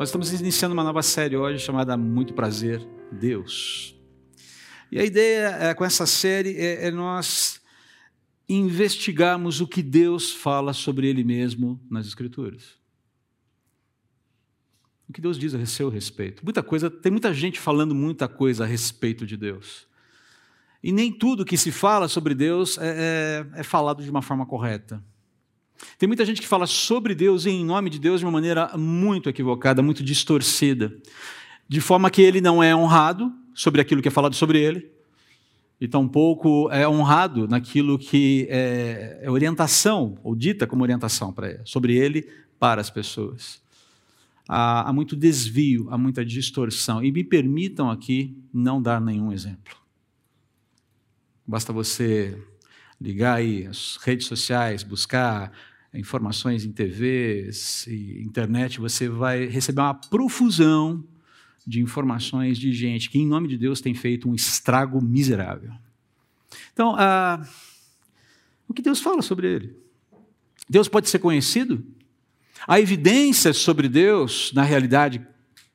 Nós estamos iniciando uma nova série hoje chamada Muito Prazer, Deus. E a ideia é, com essa série é, é nós investigarmos o que Deus fala sobre Ele mesmo nas Escrituras. O que Deus diz a seu respeito. Muita coisa, tem muita gente falando muita coisa a respeito de Deus. E nem tudo que se fala sobre Deus é, é, é falado de uma forma correta. Tem muita gente que fala sobre Deus e em nome de Deus de uma maneira muito equivocada, muito distorcida, de forma que ele não é honrado sobre aquilo que é falado sobre ele, e tampouco é honrado naquilo que é, é orientação, ou dita como orientação para sobre ele para as pessoas. Há, há muito desvio, há muita distorção, e me permitam aqui não dar nenhum exemplo. Basta você ligar aí as redes sociais, buscar informações em TVs e internet, você vai receber uma profusão de informações de gente que, em nome de Deus, tem feito um estrago miserável. Então, ah, o que Deus fala sobre ele? Deus pode ser conhecido? Há evidências sobre Deus na realidade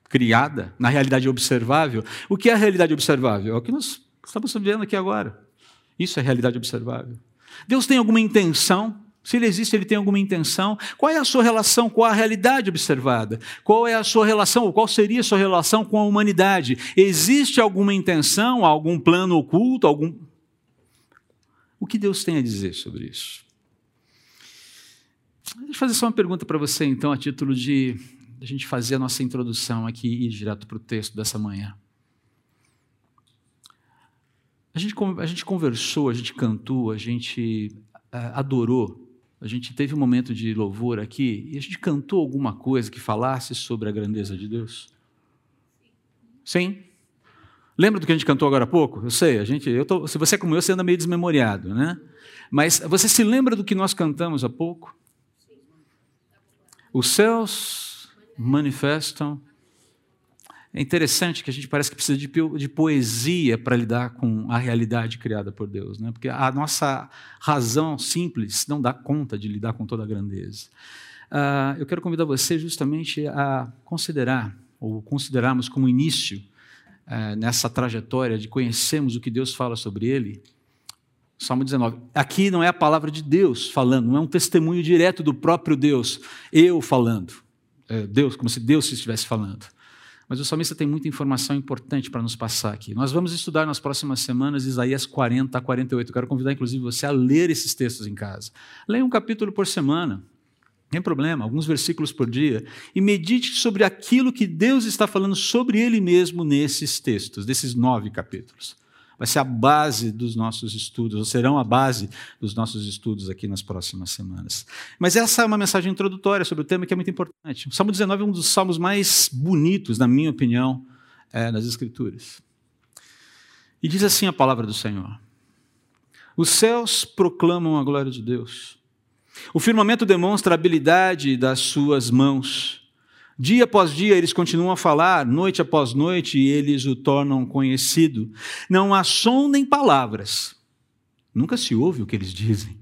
criada, na realidade observável. O que é a realidade observável? É o que nós estamos vendo aqui agora. Isso é realidade observável. Deus tem alguma intenção? Se ele existe, ele tem alguma intenção. Qual é a sua relação com a realidade observada? Qual é a sua relação, ou qual seria a sua relação com a humanidade? Existe alguma intenção, algum plano oculto, algum. O que Deus tem a dizer sobre isso? Deixa eu fazer só uma pergunta para você, então, a título de a gente fazer a nossa introdução aqui e ir direto para o texto dessa manhã. A gente, a gente conversou, a gente cantou, a gente uh, adorou a gente teve um momento de louvor aqui e a gente cantou alguma coisa que falasse sobre a grandeza de Deus? Sim? Lembra do que a gente cantou agora há pouco? Eu sei, a gente, eu tô, se você é como eu, você anda meio desmemoriado, né? Mas você se lembra do que nós cantamos há pouco? Os céus manifestam é interessante que a gente parece que precisa de, de poesia para lidar com a realidade criada por Deus, né? porque a nossa razão simples não dá conta de lidar com toda a grandeza. Uh, eu quero convidar você justamente a considerar, ou considerarmos como início uh, nessa trajetória de conhecermos o que Deus fala sobre ele, Salmo 19. Aqui não é a palavra de Deus falando, não é um testemunho direto do próprio Deus, eu falando. É Deus, como se Deus estivesse falando. Mas o salmista tem muita informação importante para nos passar aqui. Nós vamos estudar nas próximas semanas Isaías 40 a 48. Eu quero convidar, inclusive, você a ler esses textos em casa. Leia um capítulo por semana. Tem problema, alguns versículos por dia, e medite sobre aquilo que Deus está falando sobre Ele mesmo nesses textos, desses nove capítulos vai ser a base dos nossos estudos, ou serão a base dos nossos estudos aqui nas próximas semanas. Mas essa é uma mensagem introdutória sobre o tema que é muito importante. O Salmo 19 é um dos salmos mais bonitos, na minha opinião, é, nas Escrituras. E diz assim a palavra do Senhor: Os céus proclamam a glória de Deus, o firmamento demonstra a habilidade das suas mãos. Dia após dia eles continuam a falar, noite após noite eles o tornam conhecido. Não há som nem palavras. Nunca se ouve o que eles dizem.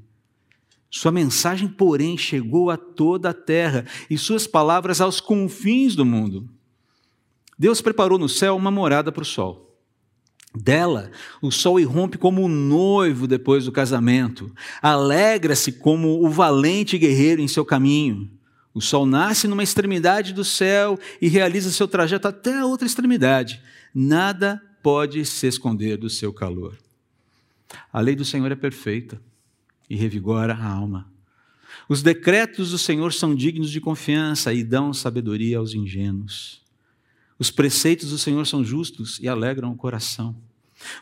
Sua mensagem, porém, chegou a toda a terra e suas palavras aos confins do mundo. Deus preparou no céu uma morada para o sol. Dela, o sol irrompe como o noivo depois do casamento, alegra-se como o valente guerreiro em seu caminho. O sol nasce numa extremidade do céu e realiza seu trajeto até a outra extremidade. Nada pode se esconder do seu calor. A lei do Senhor é perfeita e revigora a alma. Os decretos do Senhor são dignos de confiança e dão sabedoria aos ingênuos. Os preceitos do Senhor são justos e alegram o coração.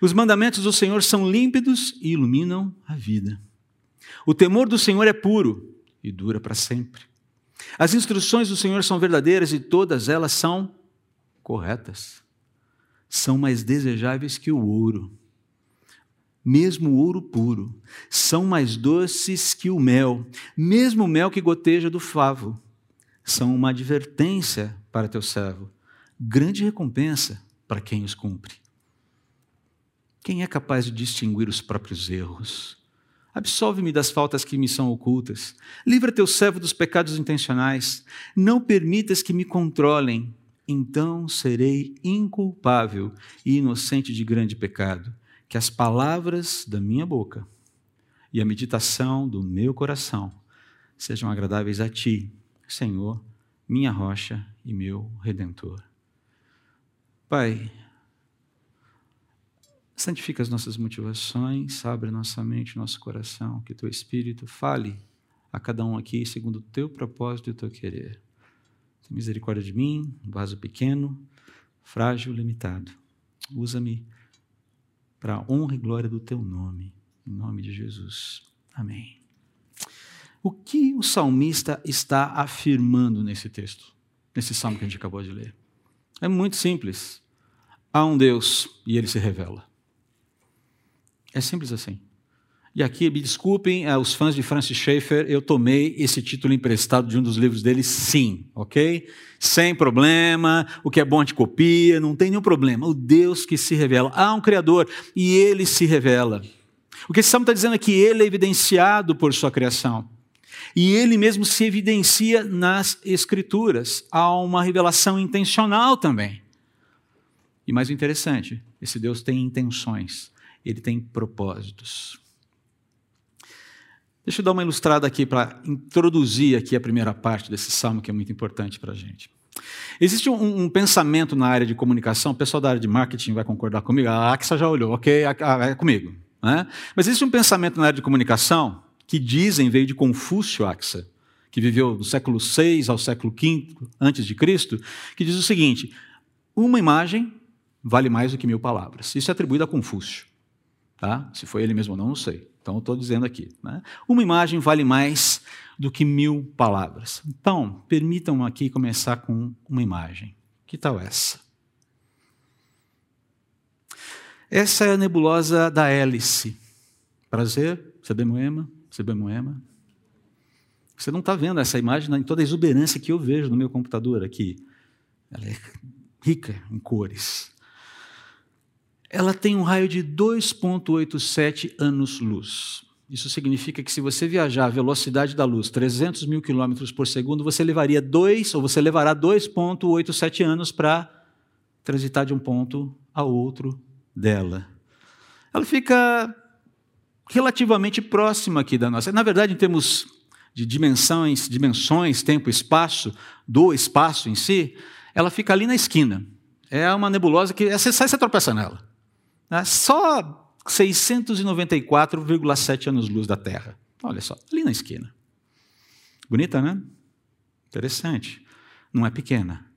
Os mandamentos do Senhor são límpidos e iluminam a vida. O temor do Senhor é puro e dura para sempre. As instruções do Senhor são verdadeiras e todas elas são corretas. São mais desejáveis que o ouro, mesmo o ouro puro. São mais doces que o mel, mesmo o mel que goteja do favo. São uma advertência para teu servo, grande recompensa para quem os cumpre. Quem é capaz de distinguir os próprios erros? Absolve-me das faltas que me são ocultas. Livra teu servo dos pecados intencionais. Não permitas que me controlem. Então serei inculpável e inocente de grande pecado. Que as palavras da minha boca e a meditação do meu coração sejam agradáveis a ti, Senhor, minha rocha e meu redentor. Pai, santifica as nossas motivações, abre nossa mente, nosso coração, que teu Espírito fale a cada um aqui segundo o teu propósito e o teu querer. Tem misericórdia de mim, vaso pequeno, frágil, limitado. Usa-me para a honra e glória do teu nome. Em nome de Jesus. Amém. O que o salmista está afirmando nesse texto, nesse salmo que a gente acabou de ler? É muito simples. Há um Deus e ele se revela. É simples assim. E aqui, me desculpem, eh, os fãs de Francis Schaeffer, eu tomei esse título emprestado de um dos livros dele, sim, ok? Sem problema, o que é bom a gente copia, não tem nenhum problema. O Deus que se revela. Há um Criador e ele se revela. O que esse salmo está dizendo é que ele é evidenciado por sua criação. E ele mesmo se evidencia nas Escrituras. Há uma revelação intencional também. E mais interessante, esse Deus tem intenções, ele tem propósitos. Deixa eu dar uma ilustrada aqui para introduzir aqui a primeira parte desse salmo que é muito importante para a gente. Existe um, um, pensamento na área de comunicação, o pessoal da área de marketing vai concordar comigo, a Axa já olhou, ok, é comigo. Né? Mas existe um pensamento na área de comunicação que dizem veio de Confúcio Axa, que viveu do século VI ao século V antes de Cristo, que diz o seguinte: uma imagem vale mais do que mil palavras. Isso é atribuído a Confúcio. Tá? Se foi ele mesmo ou não, não sei. Então, estou dizendo aqui. Né? Uma imagem vale mais do que mil palavras. Então, permitam aqui começar com uma imagem. Que tal essa? Essa é a nebulosa da hélice. Prazer, CB Moema, CB Moema. Você não está vendo essa imagem em toda a exuberância que eu vejo no meu computador aqui. Ela é rica em cores ela tem um raio de 2,87 anos-luz. Isso significa que se você viajar à velocidade da luz, 300 mil quilômetros por segundo, você levaria 2, ou você levará 2,87 anos para transitar de um ponto a outro dela. Ela fica relativamente próxima aqui da nossa. Na verdade, em termos de dimensões, dimensões, tempo, espaço, do espaço em si, ela fica ali na esquina. É uma nebulosa que você sai e você tropeça nela. Né? Só 694,7 anos-luz da Terra. Olha só, ali na esquina. Bonita, né? Interessante. Não é pequena.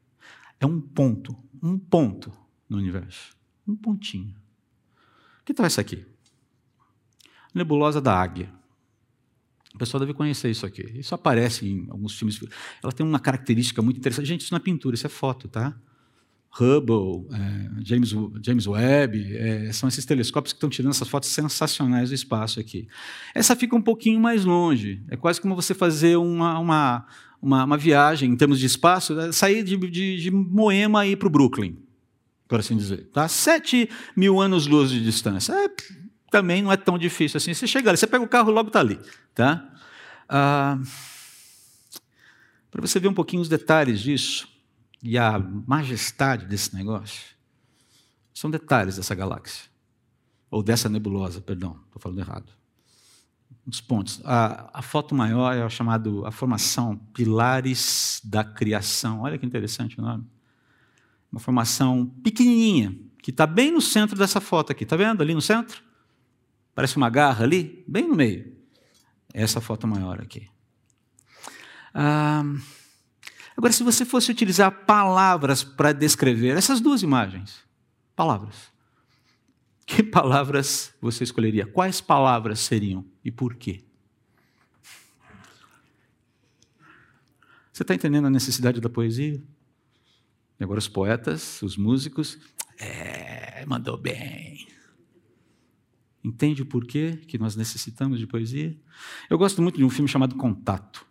É um ponto, um ponto no universo. Um pontinho. Que tal essa aqui? Nebulosa da Águia. O pessoal deve conhecer isso aqui. Isso aparece em alguns filmes. Ela tem uma característica muito interessante. Gente, isso não é pintura, isso é foto, tá? Hubble, é, James, James Webb, é, são esses telescópios que estão tirando essas fotos sensacionais do espaço aqui. Essa fica um pouquinho mais longe, é quase como você fazer uma, uma, uma, uma viagem em termos de espaço, é, sair de, de, de Moema e ir para o Brooklyn, por assim dizer. Tá? Sete mil anos-luz de distância. É, também não é tão difícil assim. Você chega ali, você pega o carro, logo está ali. Tá? Ah, para você ver um pouquinho os detalhes disso, e a majestade desse negócio são detalhes dessa galáxia. Ou dessa nebulosa, perdão, estou falando errado. Uns pontos. A, a foto maior é o chamado a formação Pilares da Criação. Olha que interessante o nome. Uma formação pequenininha, que está bem no centro dessa foto aqui. Está vendo ali no centro? Parece uma garra ali, bem no meio. Essa foto maior aqui. Ah, Agora, se você fosse utilizar palavras para descrever essas duas imagens, palavras, que palavras você escolheria? Quais palavras seriam e por quê? Você está entendendo a necessidade da poesia? E agora os poetas, os músicos, é, mandou bem. Entende o porquê que nós necessitamos de poesia? Eu gosto muito de um filme chamado Contato.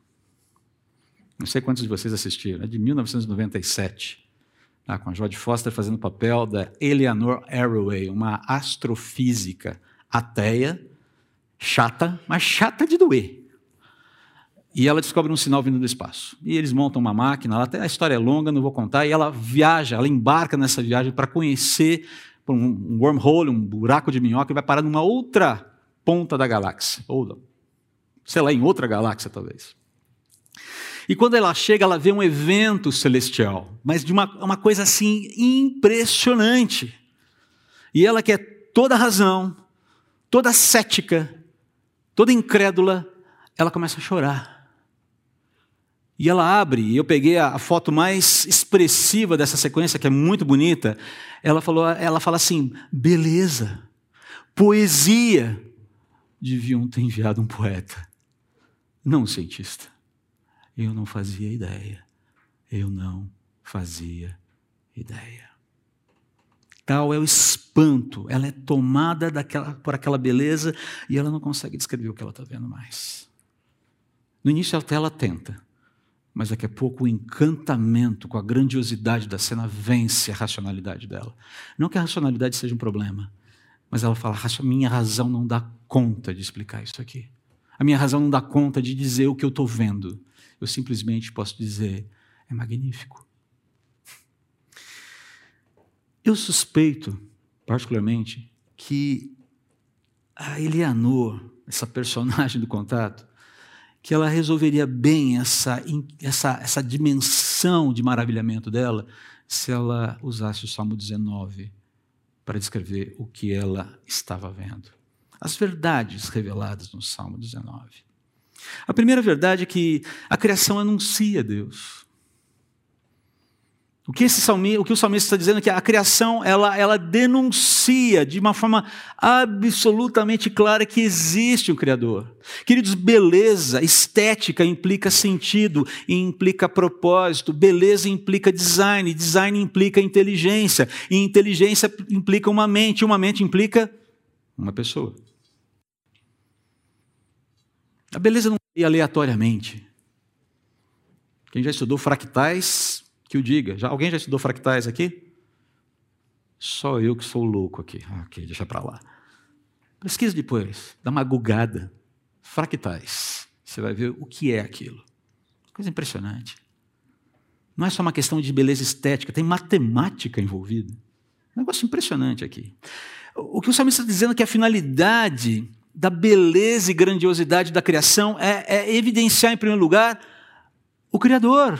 Não sei quantos de vocês assistiram, é de 1997, tá, com a Jodie Foster fazendo o papel da Eleanor Arroway, uma astrofísica ateia. chata, mas chata de doer. E ela descobre um sinal vindo do espaço. E eles montam uma máquina, até a história é longa, não vou contar, e ela viaja, ela embarca nessa viagem para conhecer um wormhole, um buraco de minhoca, e vai parar numa outra ponta da galáxia. Ou, sei lá, em outra galáxia, talvez. E quando ela chega, ela vê um evento celestial, mas de uma, uma coisa assim impressionante. E ela, que é toda razão, toda cética, toda incrédula, ela começa a chorar. E ela abre, e eu peguei a, foto mais expressiva dessa sequência, que é muito bonita. Ela falou, ela fala assim: beleza, poesia. Deviam ter enviado um poeta, não um cientista. Eu não fazia ideia. Eu não fazia ideia. Tal é o espanto. Ela é tomada daquela, por aquela beleza e ela não consegue descrever o que ela está vendo mais. No início até ela tenta, mas daqui a pouco o encantamento com a grandiosidade da cena vence a racionalidade dela. Não que a racionalidade seja um problema, mas ela fala: minha razão não dá conta de explicar isso aqui. A minha razão não dá conta de dizer o que eu estou vendo. Eu simplesmente posso dizer: é magnífico. Eu suspeito, particularmente, que a Eleanor, essa personagem do contato, que ela resolveria bem essa, essa, essa dimensão de maravilhamento dela se ela usasse o Salmo 19 para descrever o que ela estava vendo. As verdades reveladas no Salmo 19. A primeira verdade é que a criação anuncia Deus. O que, esse o que o salmista está dizendo é que a criação ela, ela denuncia de uma forma absolutamente clara que existe um Criador. Queridos, beleza, estética implica sentido e implica propósito, beleza implica design, design implica inteligência, e inteligência implica uma mente, uma mente implica uma pessoa. A beleza não é aleatoriamente. Quem já estudou fractais que o diga. Já, alguém já estudou fractais aqui? Só eu que sou louco aqui. Ah, ok, deixa para lá. Pesquisa depois, dá uma gugada. Fractais. Você vai ver o que é aquilo. Coisa impressionante. Não é só uma questão de beleza estética, tem matemática envolvida. Um negócio impressionante aqui. O que o salmista está dizendo é que a finalidade da beleza e grandiosidade da criação é, é evidenciar, em primeiro lugar, o Criador,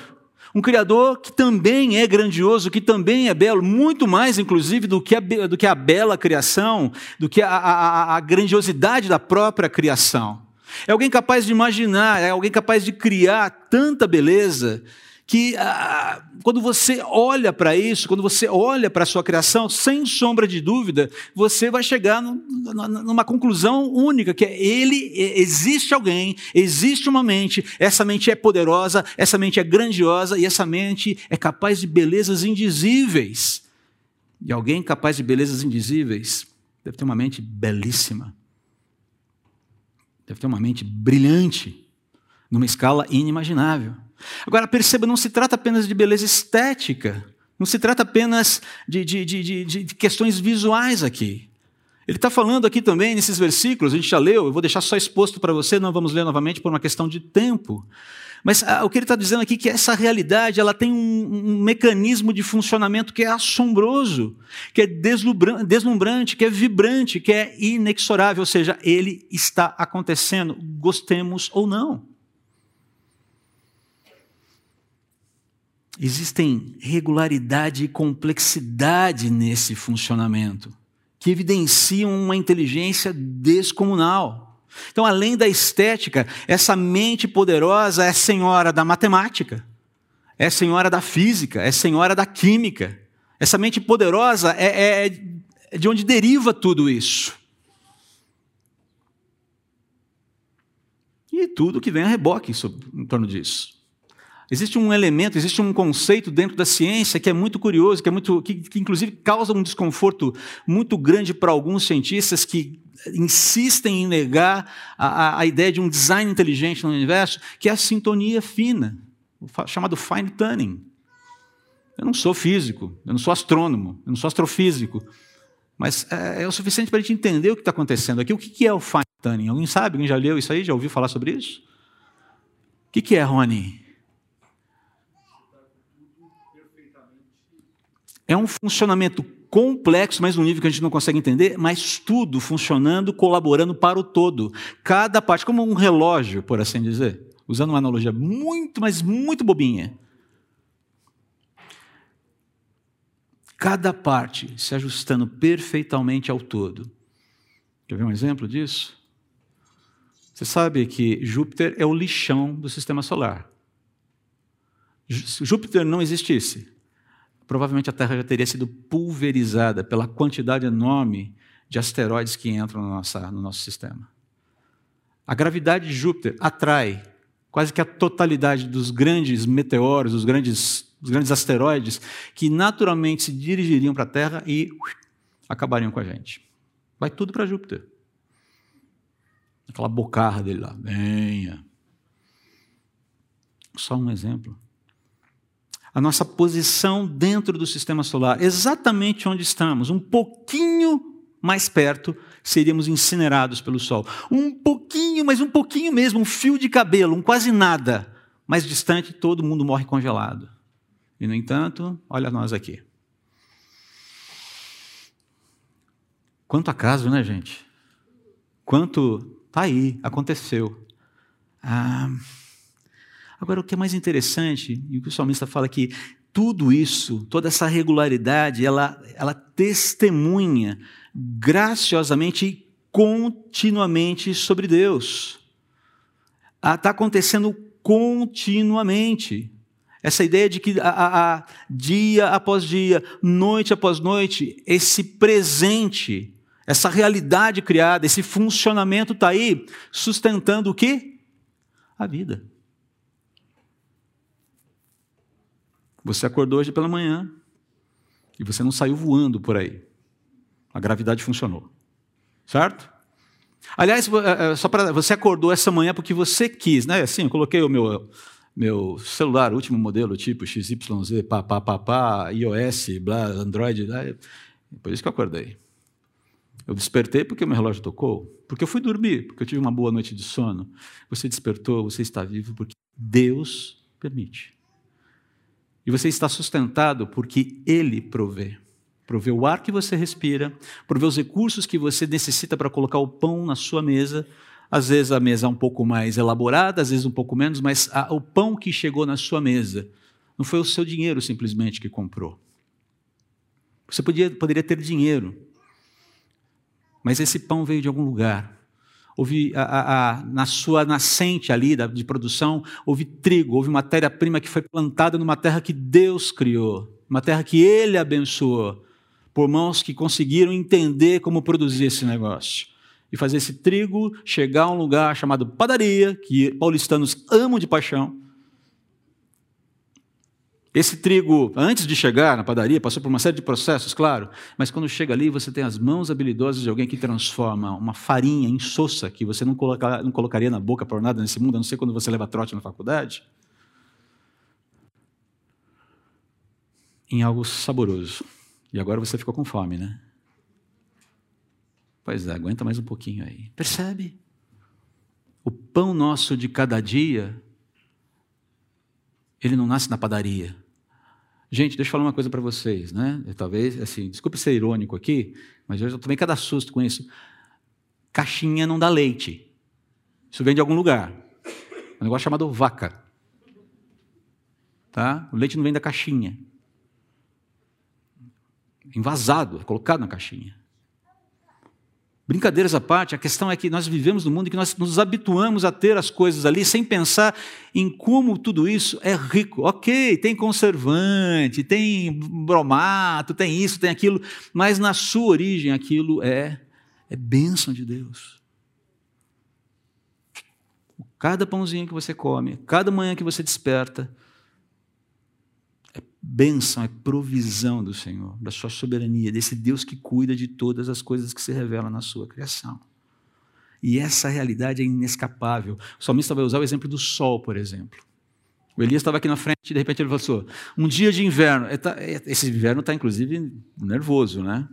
um Criador que também é grandioso, que também é belo, muito mais, inclusive, do que a, do que a bela criação, do que a, a, a grandiosidade da própria criação. É alguém capaz de imaginar, é alguém capaz de criar tanta beleza que ah, quando você olha para isso, quando você olha para a sua criação, sem sombra de dúvida, você vai chegar numa conclusão única, que é ele, existe alguém, existe uma mente, essa mente é poderosa, essa mente é grandiosa e essa mente é capaz de belezas indizíveis. E alguém capaz de belezas indizíveis deve ter uma mente belíssima. Deve ter uma mente brilhante, numa escala inimaginável. Agora, perceba, não se trata apenas de beleza estética, não se trata apenas de, de, de, de questões visuais aqui. Ele está falando aqui também, nesses versículos, a gente já leu, eu vou deixar só exposto para você, não vamos ler novamente por uma questão de tempo. Mas ah, o que ele está dizendo aqui é que essa realidade ela tem um, um, mecanismo de funcionamento que é assombroso, que é deslumbrante, que é vibrante, que é inexorável, ou seja, ele está acontecendo, gostemos ou não. Existem regularidade e complexidade nesse funcionamento, que evidenciam uma inteligência descomunal. Então, além da estética, essa mente poderosa é senhora da matemática, é senhora da física, é senhora da química. Essa mente poderosa é, é, é de onde deriva tudo isso. E tudo que vem a reboque em torno disso. Existe um elemento, existe um conceito dentro da ciência que é muito curioso, que, é muito, que, que inclusive causa um desconforto muito grande para alguns cientistas que insistem em negar a, a, ideia de um design inteligente no universo, que é a sintonia fina, chamado fine tuning. Eu não sou físico, eu não sou astrônomo, eu não sou astrofísico, mas é, é o suficiente para a gente entender o que está acontecendo aqui. O que é o fine Tannen. Alguém sabe? Alguém já leu isso aí? Já ouviu falar sobre isso? O que, que é, Rony? É um funcionamento complexo, mas num nível que a gente não consegue entender, mas tudo funcionando, colaborando para o todo. Cada parte, como um relógio, por assim dizer. Usando uma analogia muito, mas muito bobinha. Cada parte se ajustando perfeitamente ao todo. Quer ver um exemplo disso? Você sabe que Júpiter é o lixão do sistema solar. Se Júpiter não existisse, provavelmente a Terra já teria sido pulverizada pela quantidade enorme de asteroides que entram no, no nosso sistema. A gravidade de Júpiter atrai quase que a totalidade dos grandes meteoros, dos grandes, dos grandes asteroides, que naturalmente se dirigiriam para a Terra e ui, acabariam com a gente. Vai tudo para Júpiter. Aquela bocarra dele lá. Venha. Só um exemplo a nossa posição dentro do sistema solar, exatamente onde estamos, um pouquinho mais perto, seríamos incinerados pelo Sol. Um pouquinho, mas um pouquinho mesmo, um fio de cabelo, um quase nada. Mais distante, todo mundo morre congelado. E, no entanto, olha nós aqui. Quanto acaso, né, gente? Quanto. Está aí, aconteceu. Ah. Agora, o que é mais interessante, e o que o salmista fala aqui, tudo isso, toda essa regularidade, ela, ela testemunha graciosamente e continuamente sobre Deus. Está acontecendo continuamente. Essa ideia de que a, a, a, dia após dia, noite após noite, esse presente, essa realidade criada, esse funcionamento está aí, sustentando o quê? A vida. Você acordou hoje pela manhã e você não saiu voando por aí. A gravidade funcionou. Certo? Aliás, é, é, só para você acordou essa manhã porque você quis, né? Assim, eu coloquei o meu meu celular, último modelo, tipo XYZ, pá, pá, pá, pá, iOS, blá, Android, é por isso que eu acordei. Eu despertei porque o meu relógio tocou, porque eu fui dormir, porque eu tive uma boa noite de sono. Você despertou, você está vivo porque Deus permite. E você está sustentado porque Ele provê. Provê o ar que você respira, provê os recursos que você necessita para colocar o pão na sua mesa. Às vezes a mesa é um pouco mais elaborada, às vezes um pouco menos, mas a, o pão que chegou na sua mesa não foi o seu dinheiro simplesmente que comprou. Você podia, poderia ter dinheiro, mas esse pão veio de algum lugar houve a, a, a, na sua nascente ali da, de produção, houve trigo, houve matéria-prima que foi plantada numa terra que Deus criou, uma terra que Ele abençoou, por mãos que conseguiram entender como produzir esse negócio. E fazer esse trigo chegar a um lugar chamado padaria, que paulistanos amam de paixão, esse trigo, antes de chegar na padaria, passou por uma série de processos, claro, mas quando chega ali, você tem as mãos habilidosas de alguém que transforma uma farinha insossa, que você não, coloca, não colocaria na boca por nada nesse mundo, a não ser quando você leva trote na faculdade, em algo saboroso. E agora você ficou com fome, né? Pois é, aguenta mais um pouquinho aí. Percebe? O pão nosso de cada dia, ele não nasce na padaria. Gente, deixa eu falar uma coisa para vocês, né? Talvez, assim, desculpe ser irônico aqui, mas eu tomei cada susto com isso. Caixinha não dá leite. Isso vem de algum lugar. Um negócio chamado vaca. Tá? O leite não vem da caixinha. Envasado, é colocado na caixinha. Brincadeiras à parte, a questão é que nós vivemos num mundo que nós nos habituamos a ter as coisas ali sem pensar em como tudo isso é rico. Ok, tem conservante, tem bromato, tem isso, tem aquilo, mas na sua origem aquilo é, é bênção de Deus. Cada pãozinho que você come, cada manhã que você desperta, bênção, é provisão do Senhor, da sua soberania, desse Deus que cuida de todas as coisas que se revelam na sua criação. E essa realidade é inescapável. O salmista vai usar o exemplo do sol, por exemplo. O Elias estava aqui na frente e de repente ele falou: um dia de inverno. É, tá, é, esse inverno está inclusive nervoso, né?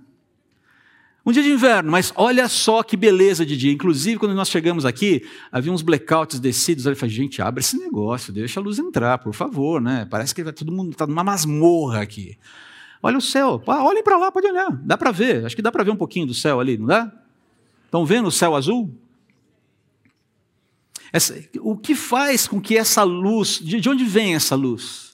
Um dia de inverno, mas olha só que beleza de dia. Inclusive, quando nós chegamos aqui, havia uns blackouts descidos. Eu falei, gente, abre esse negócio, deixa a luz entrar, por favor, né? Parece que todo mundo está numa masmorra aqui. Olha o céu, olhem para lá, pode olhar. Dá para ver, acho que dá para ver um pouquinho do céu ali, não dá? Estão vendo o céu azul? Essa, o que faz com que essa luz, de, de onde vem essa luz?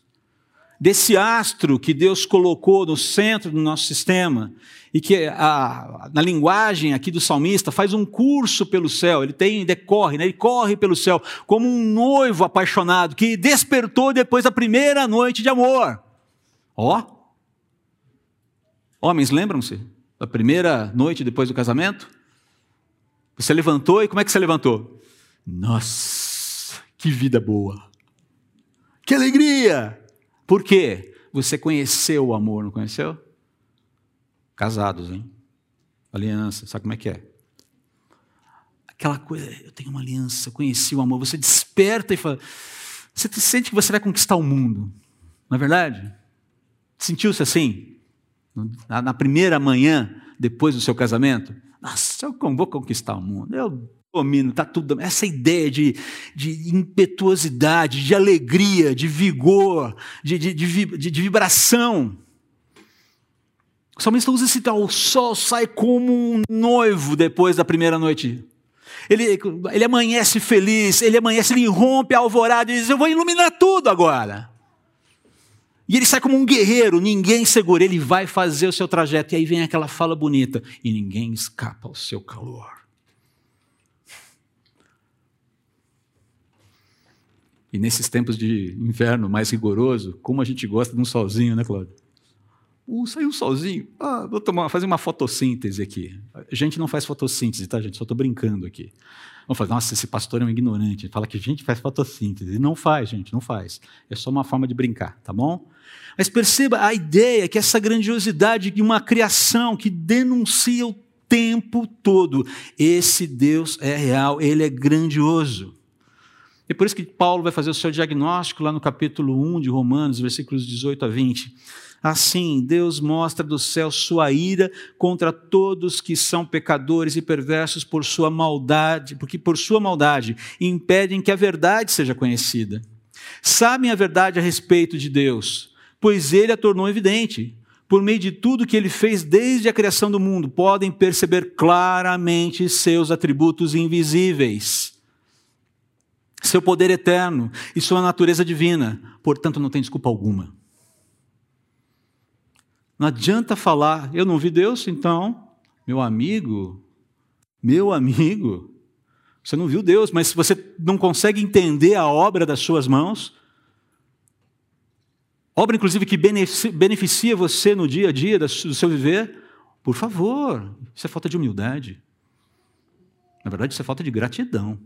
Desse astro que Deus colocou no centro do nosso sistema e que a, na linguagem aqui do salmista faz um curso pelo céu, ele tem decorre, né? ele corre pelo céu como um noivo apaixonado que despertou depois da primeira noite de amor. Ó, homens, lembram-se da primeira noite depois do casamento? Você levantou e como é que você levantou? Nossa, que vida boa! Que alegria! Por quê? Você conheceu o amor, não conheceu? Casados, hein? Aliança, sabe como é que é? Aquela coisa, eu tenho uma aliança, eu conheci o amor. Você desperta e fala. Você sente que você vai conquistar o mundo, não é verdade? Sentiu-se assim? Na primeira manhã, depois do seu casamento? Nossa, eu vou conquistar o mundo. Eu domino, está tudo. Essa ideia de, de impetuosidade, de alegria, de vigor, de, de, de, de vibração. O salmista usa esse tal: o sol sai como um noivo depois da primeira noite. Ele, ele amanhece feliz, ele amanhece, ele rompe a alvorada e diz: Eu vou iluminar tudo agora. E ele sai como um guerreiro, ninguém segura, ele vai fazer o seu trajeto. E aí vem aquela fala bonita: e ninguém escapa ao seu calor. E nesses tempos de inverno mais rigoroso, como a gente gosta de um solzinho, né, Cláudio? Uh, saiu um solzinho. Ah, vou tomar, fazer uma fotossíntese aqui. A gente não faz fotossíntese, tá, gente? Só estou brincando aqui. Vamos falar, nossa, esse pastor é um ignorante. Fala que a gente faz fotossíntese. Não faz, gente, não faz. É só uma forma de brincar, tá bom? Mas perceba a ideia que essa grandiosidade de uma criação que denuncia o tempo todo. Esse Deus é real, ele é grandioso. E por isso que Paulo vai fazer o seu diagnóstico lá no capítulo 1 de Romanos, versículos 18 a 20. Assim, Deus mostra do céu sua ira contra todos que são pecadores e perversos por sua maldade, porque por sua maldade impedem que a verdade seja conhecida. Sabem a verdade a respeito de Deus, pois ele a tornou evidente. Por meio de tudo que ele fez desde a criação do mundo, podem perceber claramente seus atributos invisíveis seu poder eterno e sua natureza divina. Portanto, não tem desculpa alguma. Não adianta falar, eu não vi Deus, então, meu amigo, meu amigo, você não viu Deus, mas se você não consegue entender a obra das suas mãos, obra inclusive que beneficia você no dia a dia do seu viver, por favor, isso é falta de humildade. Na verdade, isso é falta de gratidão.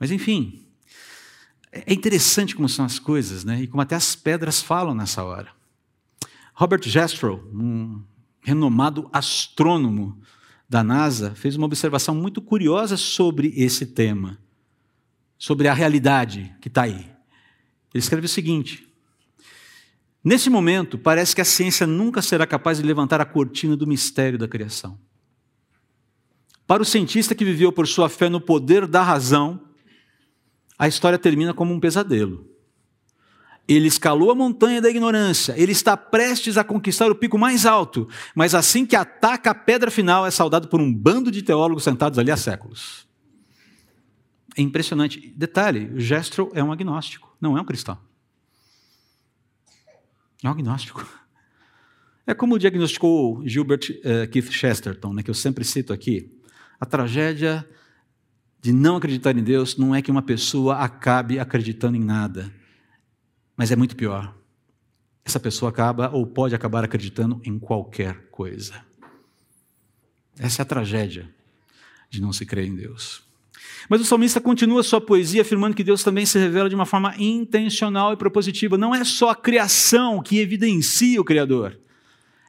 Mas enfim, é interessante como são as coisas, né? E como até as pedras falam nessa hora. Robert Jastrow, um renomado astrônomo da NASA, fez uma observação muito curiosa sobre esse tema, sobre a realidade que está aí. Ele escreve o seguinte: Nesse momento, parece que a ciência nunca será capaz de levantar a cortina do mistério da criação. Para o cientista que viveu por sua fé no poder da razão, a história termina como um pesadelo. Ele escalou a montanha da ignorância, ele está prestes a conquistar o pico mais alto, mas assim que ataca a pedra final, é saudado por um bando de teólogos sentados ali há séculos. É impressionante. Detalhe: o Gestro é um agnóstico, não é um cristão. É um agnóstico. É como diagnosticou Gilbert uh, Keith Chesterton, né, que eu sempre cito aqui. A tragédia de não acreditar em Deus não é que uma pessoa acabe acreditando em nada, mas é muito pior. Essa pessoa acaba ou pode acabar acreditando em qualquer coisa. Essa é a tragédia de não se crer em Deus. Mas o salmista continua sua poesia afirmando que Deus também se revela de uma forma intencional e propositiva. Não é só a criação que evidencia o Criador.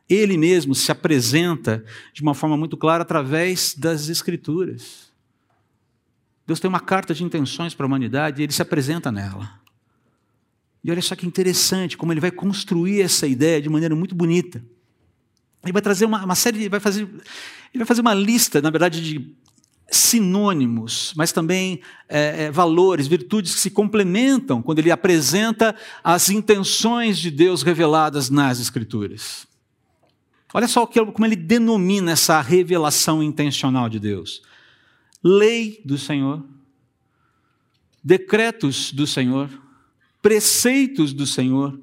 Ele mesmo se apresenta de uma forma muito clara através das Escrituras. Deus tem uma carta de intenções para a humanidade e ele se apresenta nela. E olha só que interessante como ele vai construir essa ideia de maneira muito bonita. Ele vai trazer uma, uma série, vai fazer, ele vai fazer uma lista, na verdade, de sinônimos, mas também é, é, valores, virtudes que se complementam quando ele apresenta as intenções de Deus reveladas nas Escrituras. Olha só como ele denomina essa revelação intencional de Deus: lei do Senhor, decretos do Senhor, preceitos do Senhor,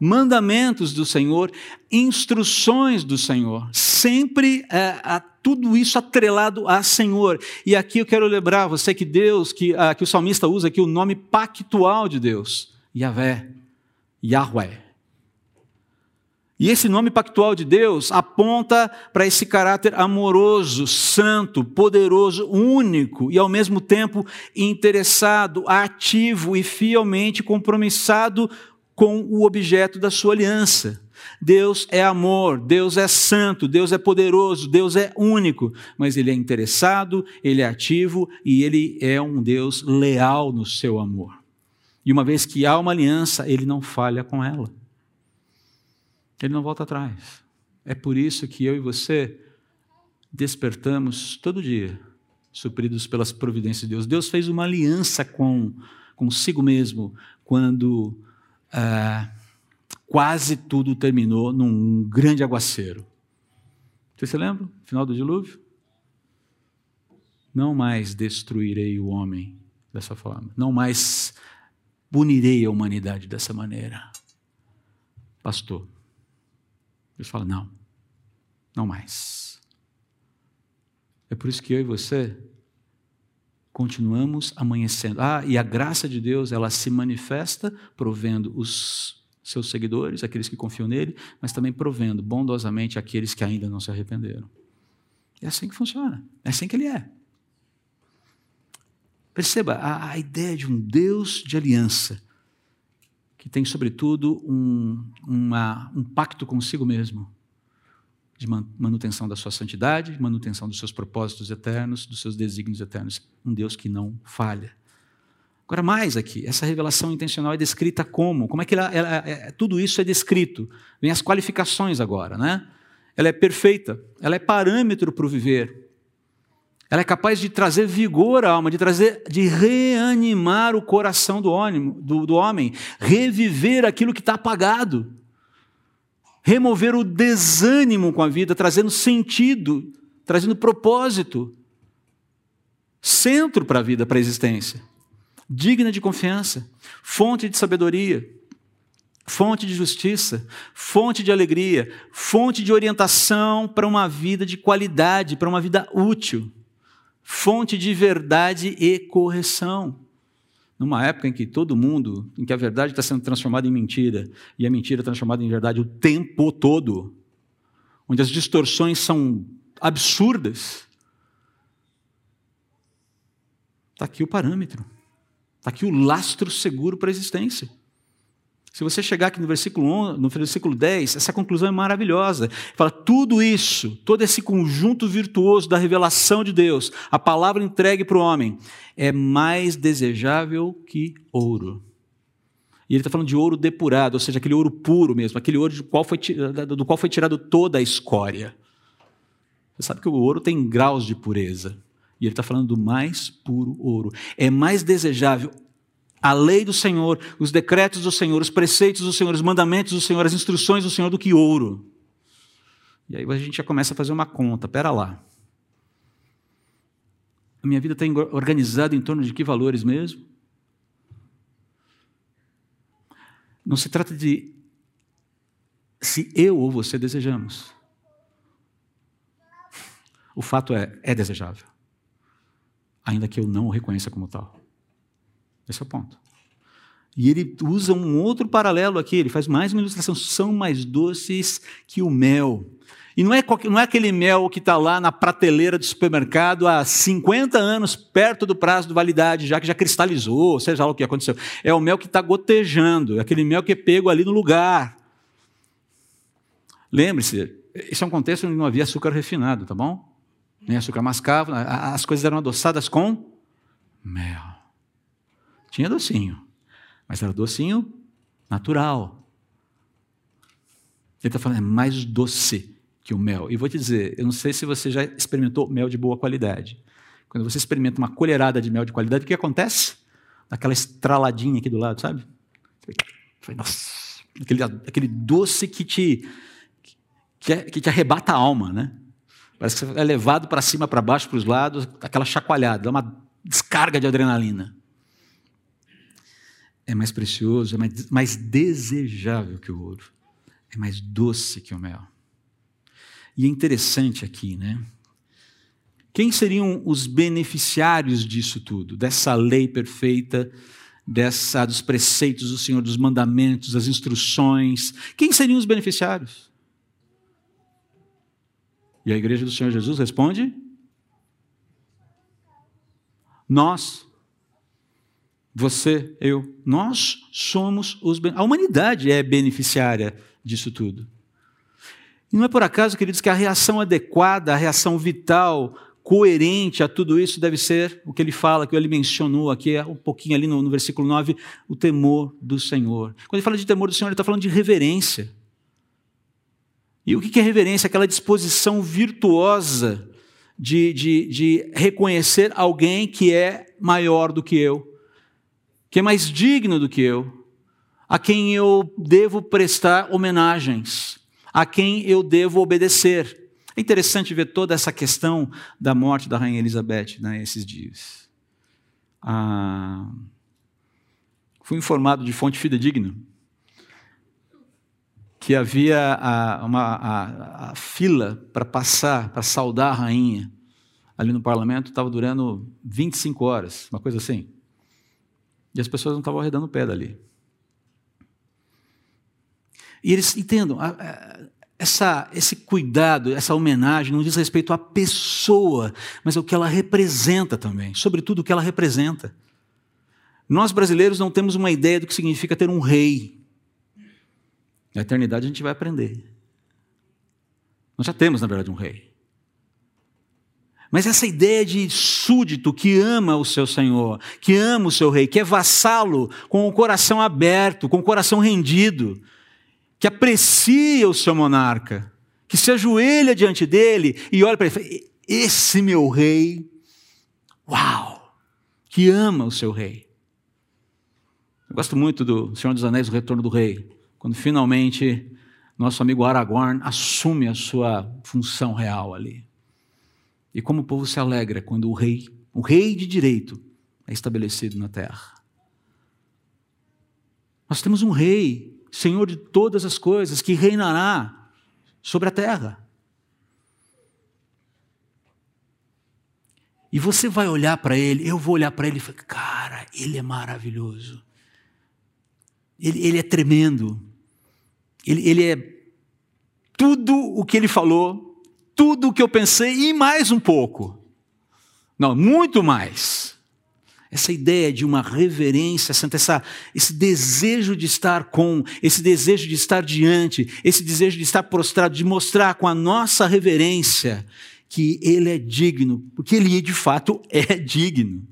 mandamentos do Senhor, instruções do Senhor, sempre é, a, tudo isso atrelado a Senhor. E aqui eu quero lembrar você que Deus, que, a, que o salmista usa aqui o nome pactual de Deus, Yahvé, Yahweh. E esse nome pactual de Deus aponta para esse caráter amoroso, santo, poderoso, único e ao mesmo tempo interessado, ativo e fielmente compromissado com o objeto da sua aliança. Deus é amor, Deus é santo, Deus é poderoso, Deus é único, mas Ele é interessado, Ele é ativo e Ele é um Deus leal no seu amor. E uma vez que há uma aliança, Ele não falha com ela. Ele não volta atrás. É por isso que eu e você despertamos todo dia, supridos pelas providências de Deus. Deus fez uma aliança com consigo mesmo quando ah, quase tudo terminou num grande aguaceiro. Você se lembra? Final do dilúvio? Não mais destruirei o homem dessa forma. Não mais punirei a humanidade dessa maneira. Pastor, Deus fala: não, não mais. É por isso que eu e você continuamos amanhecendo. Ah, e a graça de Deus, ela se manifesta provendo os seus seguidores, aqueles que confiam nele, mas também provendo bondosamente aqueles que ainda não se arrependeram. É assim que funciona. É assim que ele é. Perceba a, a ideia de um Deus de aliança que tem, sobretudo, um, uma, um pacto consigo mesmo de manutenção da sua santidade, manutenção dos seus propósitos eternos, dos seus desígnios eternos. Um Deus que não falha. Agora, mais aqui, essa revelação intencional é descrita como? Como é que ela, ela, é, tudo isso é descrito? Vem as qualificações agora, né? Ela é perfeita, ela é parâmetro para o viver, ela é capaz de trazer vigor à alma, de trazer, de reanimar o coração do homem, do, do homem reviver aquilo que está apagado, remover o desânimo com a vida, trazendo sentido, trazendo propósito, centro para a vida, para a existência, digna de confiança, fonte de sabedoria, fonte de justiça, fonte de alegria, fonte de orientação para uma vida de qualidade, para uma vida útil fonte de verdade e correção. Numa época em que todo mundo, em que a verdade está sendo transformada em mentira e a mentira é transformada em verdade o tempo todo, onde as distorções são absurdas, está aqui o parâmetro, está aqui o lastro seguro para a existência. Se você chegar aqui no versículo, 11, no versículo 10, essa conclusão é maravilhosa. Fala, tudo isso, todo esse conjunto virtuoso da revelação de Deus, a palavra entregue para o homem, é mais desejável que ouro. E ele está falando de ouro depurado, ou seja, aquele ouro puro mesmo, aquele ouro do qual foi, do qual foi tirado toda a escória. Você sabe que o ouro tem graus de pureza. E ele está falando do mais puro ouro. É mais desejável a lei do Senhor, os decretos do Senhor, os preceitos do Senhor, os mandamentos do Senhor, as instruções do Senhor do que ouro. E aí a gente já começa a fazer uma conta. Pera lá. A minha vida está organizada em torno de que valores mesmo? Não se trata de se eu ou você desejamos. O fato é, é desejável. Ainda que eu não o reconheça como tal. Esse é o ponto. E ele usa um outro paralelo aqui, ele faz mais uma ilustração. São mais doces que o mel. E não é, não é aquele mel que está lá na prateleira do supermercado há 50 anos, perto do prazo de validade, já que já cristalizou, seja lá o que aconteceu. É o mel que está gotejando, é aquele mel que é pego ali no lugar. Lembre-se, esse é um contexto onde não havia açúcar refinado, tá bom? Nem açúcar mascavo, as coisas eram adoçadas com mel. Tinha docinho, mas era docinho natural. Ele está falando, é mais doce que o mel. E vou te dizer, eu não sei se você já experimentou mel de boa qualidade. Quando você experimenta uma colherada de mel de qualidade, o que acontece? Aquela estraladinha aqui do lado, sabe? Nossa, aquele, aquele doce que te, que, que te arrebata a alma, né? Parece que você é levado para cima, para baixo, para os lados, aquela chacoalhada, uma descarga de adrenalina. É mais precioso, é mais, mais desejável que o ouro, é mais doce que o mel. E é interessante aqui, né? Quem seriam os beneficiários disso tudo, dessa lei perfeita, dessa dos preceitos do Senhor, dos mandamentos, das instruções? Quem seriam os beneficiários? E a igreja do Senhor Jesus responde: Nós. Você, eu, nós somos os. A humanidade é beneficiária disso tudo. E não é por acaso, queridos, que a reação adequada, a reação vital, coerente a tudo isso deve ser o que ele fala, que ele mencionou aqui, um pouquinho ali no, no versículo 9, o temor do Senhor. Quando ele fala de temor do Senhor, ele está falando de reverência. E o que é reverência? Aquela disposição virtuosa de, de, de reconhecer alguém que é maior do que eu, que é mais digno do que eu, a quem eu devo prestar homenagens a quem eu devo obedecer. É interessante ver toda essa questão da morte da rainha Elizabeth nesses né, dias. Ah, fui informado de fonte fidedigna que havia a, uma a, a fila para passar, para saudar a rainha ali no parlamento, estava durando 25 horas, uma coisa assim. E as pessoas não estavam arredando o pé dali. E eles entendam, essa, esse cuidado, essa homenagem não diz respeito à pessoa, mas ao que ela representa também, sobretudo o que ela representa. Nós brasileiros não temos uma ideia do que significa ter um rei. Na eternidade a gente vai aprender. Nós já temos, na verdade, um rei. Mas essa ideia de súdito que ama o seu Senhor, que ama o seu rei, que é vassalo com o coração aberto, com o coração rendido, que aprecia o seu monarca, que se ajoelha diante dele e olha para ele e fala: Esse meu rei, uau, que ama o seu rei. Eu gosto muito do Senhor dos Anéis, o Retorno do Rei, quando finalmente nosso amigo Aragorn assume a sua função real ali. E como o povo se alegra quando o rei, o rei de direito, é estabelecido na terra. Nós temos um rei Senhor de todas as coisas, que reinará sobre a terra. E você vai olhar para ele, eu vou olhar para ele e falar: cara, ele é maravilhoso. Ele, ele é tremendo. Ele, ele é tudo o que ele falou, tudo o que eu pensei e mais um pouco. Não, muito mais. Essa ideia de uma reverência santa, essa, esse desejo de estar com, esse desejo de estar diante, esse desejo de estar prostrado, de mostrar com a nossa reverência que Ele é digno, porque Ele de fato é digno.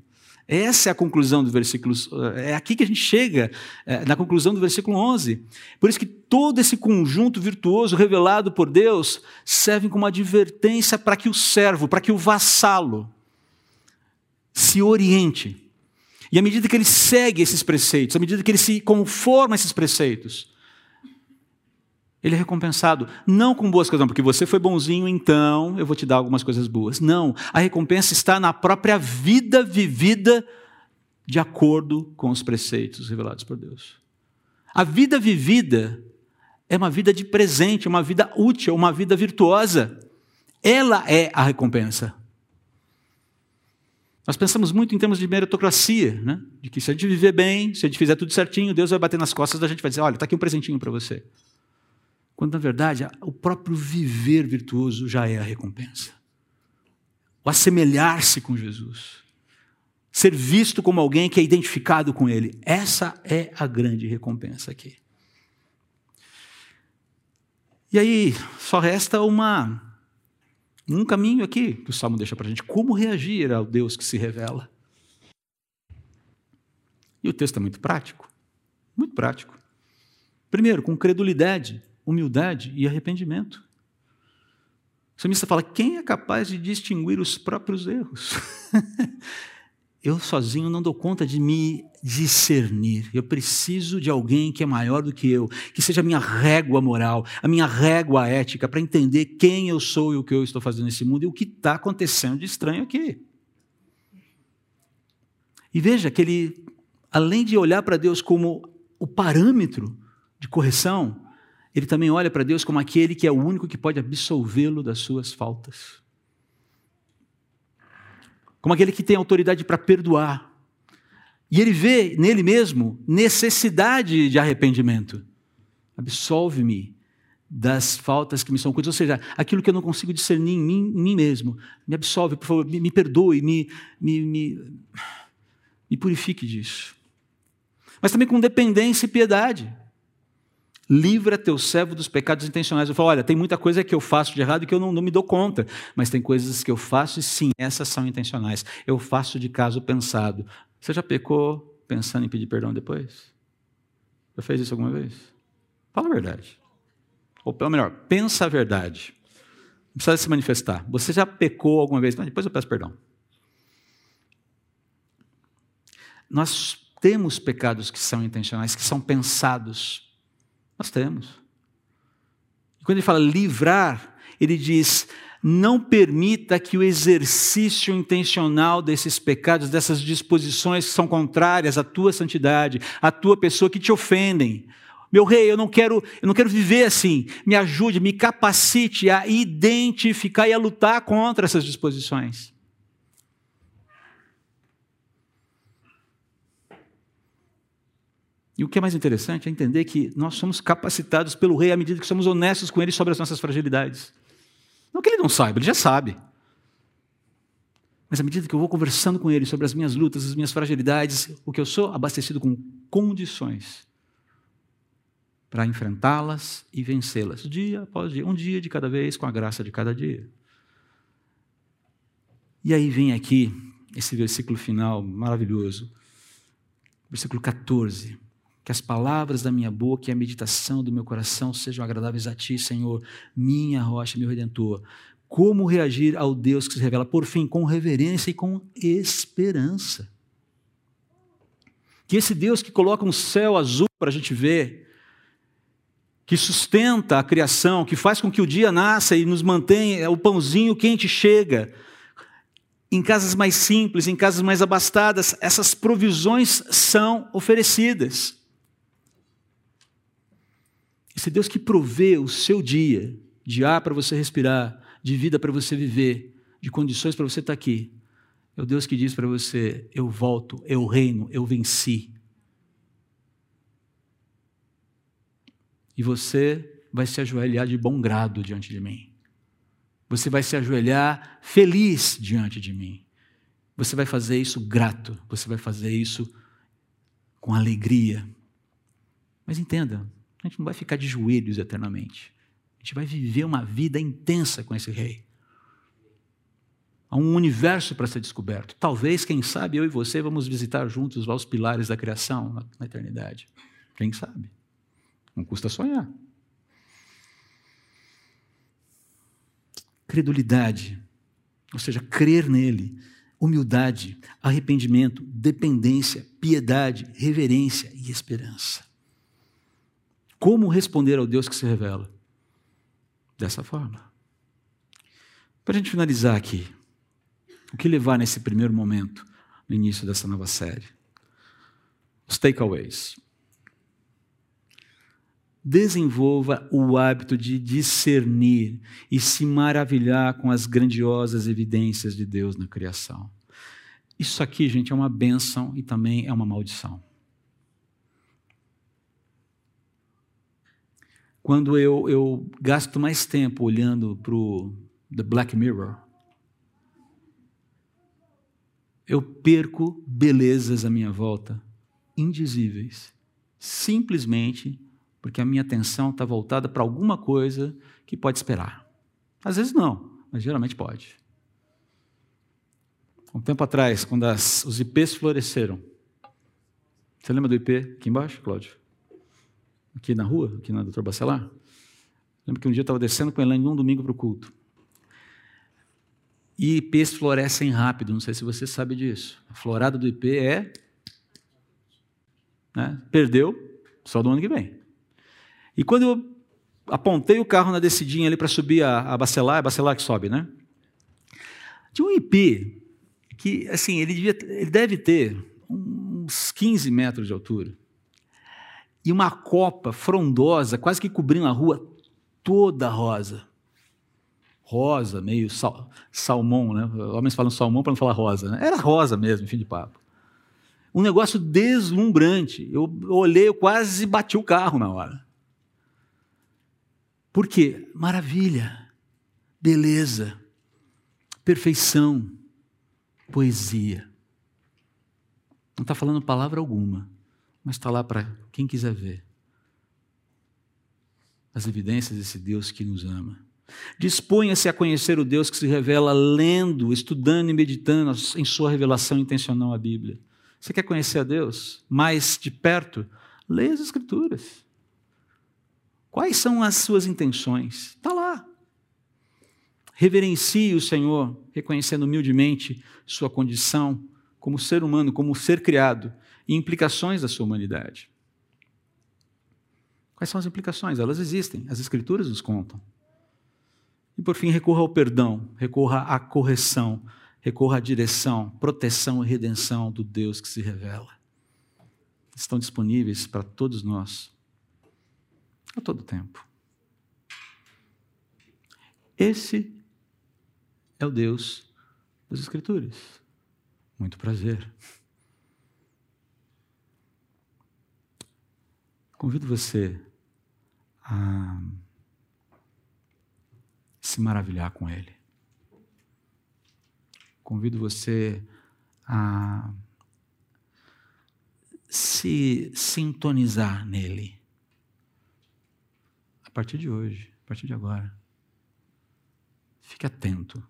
Essa é a conclusão do versículo, é aqui que a gente chega, é, na conclusão do versículo 11. Por isso que todo esse conjunto virtuoso revelado por Deus serve como advertência para que o servo, para que o vassalo se oriente e à medida que ele segue esses preceitos, à medida que ele se conforma a esses preceitos, ele é recompensado, não com boas coisas, não, porque você foi bonzinho, então eu vou te dar algumas coisas boas. Não, a recompensa está na própria vida vivida de acordo com os preceitos revelados por Deus. A vida vivida é uma vida de presente, uma vida útil, uma vida virtuosa. Ela é a recompensa. Nós pensamos muito em termos de meritocracia, né? de que se a gente viver bem, se a gente fizer tudo certinho, Deus vai bater nas costas da gente e vai dizer: olha, está aqui um presentinho para você. Quando, na verdade, o próprio viver virtuoso já é a recompensa. O assemelhar-se com Jesus. Ser visto como alguém que é identificado com Ele. Essa é a grande recompensa aqui. E aí, só resta uma um caminho aqui que o Salmo deixa para a gente: como reagir ao Deus que se revela. E o texto é muito prático. Muito prático. Primeiro, com credulidade, humildade e arrependimento. O salmista fala: quem é capaz de distinguir os próprios erros? eu sozinho não dou conta de me discernir. Eu preciso de alguém que é maior do que eu, que seja a minha régua moral, a minha régua ética, para entender quem eu sou e o que eu estou fazendo nesse mundo e o que está acontecendo de estranho aqui. E veja que ele, além de olhar para Deus como o parâmetro de correção, ele também olha para Deus como aquele que é o único que pode absolvê-lo das suas faltas como aquele que tem autoridade para perdoar. E ele vê nele mesmo necessidade de arrependimento. Absolve-me das faltas que me são coisas, ou seja, aquilo que eu não consigo discernir em mim, em mim mesmo. Me absolve, por favor, me, me perdoe, me, me, me, me purifique disso. Mas também com dependência e piedade livra teu servo dos pecados intencionais. Eu falo, olha, tem muita coisa que eu faço de errado que eu não, não, me dou conta, mas tem coisas que eu faço e sim, essas são intencionais. Eu faço de caso pensado. Você já pecou pensando em pedir perdão depois? Já fez isso alguma vez? Fala a verdade. Ou pelo melhor, pensa a verdade. Não precisa se manifestar. Você já pecou alguma vez? Mas depois eu peço perdão. Nós temos pecados que são intencionais, que são pensados. Nós temos. E quando ele fala livrar, ele diz: não permita que o exercício intencional desses pecados, dessas disposições que são contrárias à tua santidade, à tua pessoa, que te ofendem. Meu rei, eu não quero, eu não quero viver assim. Me ajude, me capacite a identificar e a lutar contra essas disposições. E o que é mais interessante é entender que nós somos capacitados pelo rei à medida que somos honestos com ele sobre as nossas fragilidades. Não que ele não saiba, ele já sabe. Mas à medida que eu vou conversando com ele sobre as minhas lutas, as minhas fragilidades, o que eu sou abastecido com condições para enfrentá-las e vencê-las, dia após dia, um dia de cada vez, com a graça de cada dia. E aí vem aqui esse versículo final maravilhoso, versículo 14 que as palavras da minha boca e a meditação do meu coração sejam agradáveis a ti, Senhor, minha rocha, meu redentor. Como reagir ao Deus que se revela, por fim, com reverência e com esperança. Que esse Deus que coloca um céu azul para a gente ver, que sustenta a criação, que faz com que o dia nasça e nos mantenha, o pãozinho quente chega, em casas mais simples, em casas mais abastadas, essas provisões são oferecidas. Esse Deus que provê o seu dia de ar para você respirar, de vida para você viver, de condições para você estar aqui, é o Deus que diz para você: Eu volto, eu reino, eu venci. E você vai se ajoelhar de bom grado diante de mim. Você vai se ajoelhar feliz diante de mim. Você vai fazer isso grato, você vai fazer isso com alegria. Mas entenda, a gente não vai ficar de joelhos eternamente. A gente vai viver uma vida intensa com esse rei. Há um universo para ser descoberto. Talvez, quem sabe, eu e você vamos visitar juntos lá os pilares da criação na, na eternidade. Quem sabe? Não custa sonhar. Credulidade, ou seja, crer nele, humildade, arrependimento, dependência, piedade, reverência e esperança. Como responder ao Deus que se revela? Dessa forma. Para a gente finalizar aqui, o que levar nesse primeiro momento, no início dessa nova série? Os takeaways. Desenvolva o hábito de discernir e se maravilhar com as grandiosas evidências de Deus na criação. Isso aqui, gente, é uma bênção e também é uma maldição. Quando eu, eu gasto mais tempo olhando para o The Black Mirror, eu perco belezas à minha volta, indizíveis, simplesmente porque a minha atenção está voltada para alguma coisa que pode esperar. Às vezes não, mas geralmente pode. Um tempo atrás, quando as, os IPs floresceram, você lembra do IP aqui embaixo, Cláudio? Aqui na rua, aqui na Doutor Bacelar. Lembro que um dia eu estava descendo com a Elaine num domingo para o culto. E IPs florescem rápido, não sei se você sabe disso. A florada do IP é. Né, perdeu, só do ano que vem. E quando eu apontei o carro na descidinha ali para subir a, a Bacelar, é Bacelar que sobe, né? Tinha um IP que, assim, ele, devia, ele deve ter uns 15 metros de altura. E uma copa frondosa, quase que cobrindo a rua toda rosa. Rosa, meio sal, salmão, né? Homens falam salmão para não falar rosa, né? Era rosa mesmo, fim de papo. Um negócio deslumbrante. Eu olhei, eu quase bati o carro na hora. Por quê? Maravilha, beleza, perfeição, poesia. Não está falando palavra alguma, mas está lá para quem quiser ver. As evidências desse Deus que nos ama. Disponha-se a conhecer o Deus que se revela lendo, estudando e meditando em sua revelação intencional à Bíblia. Você quer conhecer a Deus mais de perto? Leia as Escrituras. Quais são as suas intenções? Está lá. Reverencie o Senhor, reconhecendo humildemente sua condição como ser humano, como ser criado e implicações da sua humanidade. Quais são as implicações? Elas existem, as Escrituras nos contam. E por fim, recorra ao perdão, recorra à correção, recorra à direção, proteção e redenção do Deus que se revela. Estão disponíveis para todos nós a todo tempo. Esse é o Deus das Escrituras. Muito prazer. Convido você a se maravilhar com Ele. Convido você a se sintonizar nele partir de hoje, a partir de agora. Fique atento.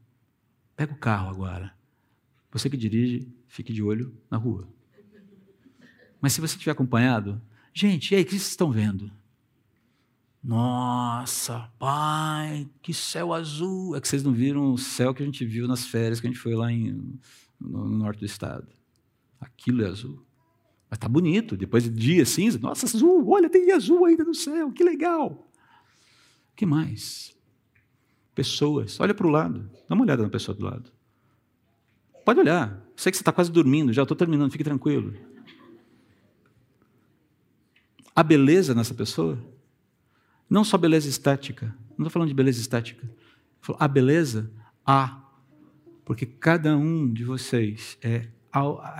Pega o carro agora. Você que dirige, fique de olho na rua. Mas se você estiver acompanhado, gente, e aí, o que vocês estão vendo? Nossa, pai, que céu azul. É que vocês não viram o céu que a gente viu nas férias que a gente foi lá em, no, no norte do estado. Aquilo é azul. Mas tá bonito. Depois de dia cinza, nossa, azul, olha, tem azul ainda no céu, que legal que mais? Pessoas. Olha para o lado. Dá uma olhada na pessoa do lado. Pode olhar. Sei que você está quase dormindo, já estou terminando, fique tranquilo. A beleza nessa pessoa, não só beleza estética, não estou falando de beleza estética. A beleza há, porque cada um de vocês é,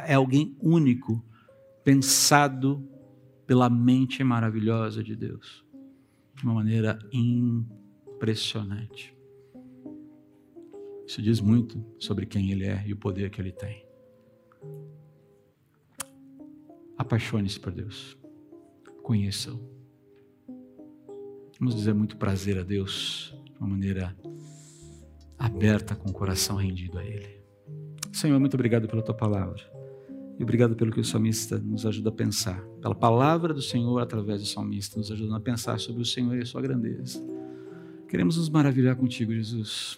é alguém único, pensado pela mente maravilhosa de Deus de uma maneira impressionante. Isso diz muito sobre quem ele é e o poder que ele tem. Apaixone-se por Deus. Conheça-o. Vamos dizer muito prazer a Deus de uma maneira aberta, com o coração rendido a Ele. Senhor, muito obrigado pela tua palavra. E obrigado pelo que o salmista nos ajuda a pensar. Pela palavra do Senhor através do salmista, nos ajudando a pensar sobre o Senhor e a sua grandeza. Queremos nos maravilhar contigo, Jesus.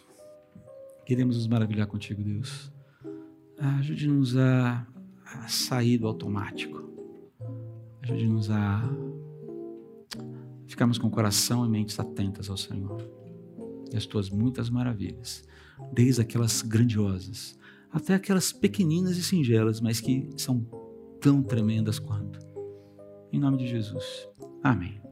Queremos nos maravilhar contigo, Deus. Ajude-nos a, a sair do automático. Ajude-nos a ficarmos com o coração e mentes atentas ao Senhor e às tuas muitas maravilhas, desde aquelas grandiosas até aquelas pequeninas e singelas, mas que são tão tremendas quanto. Em nome de Jesus. Amém.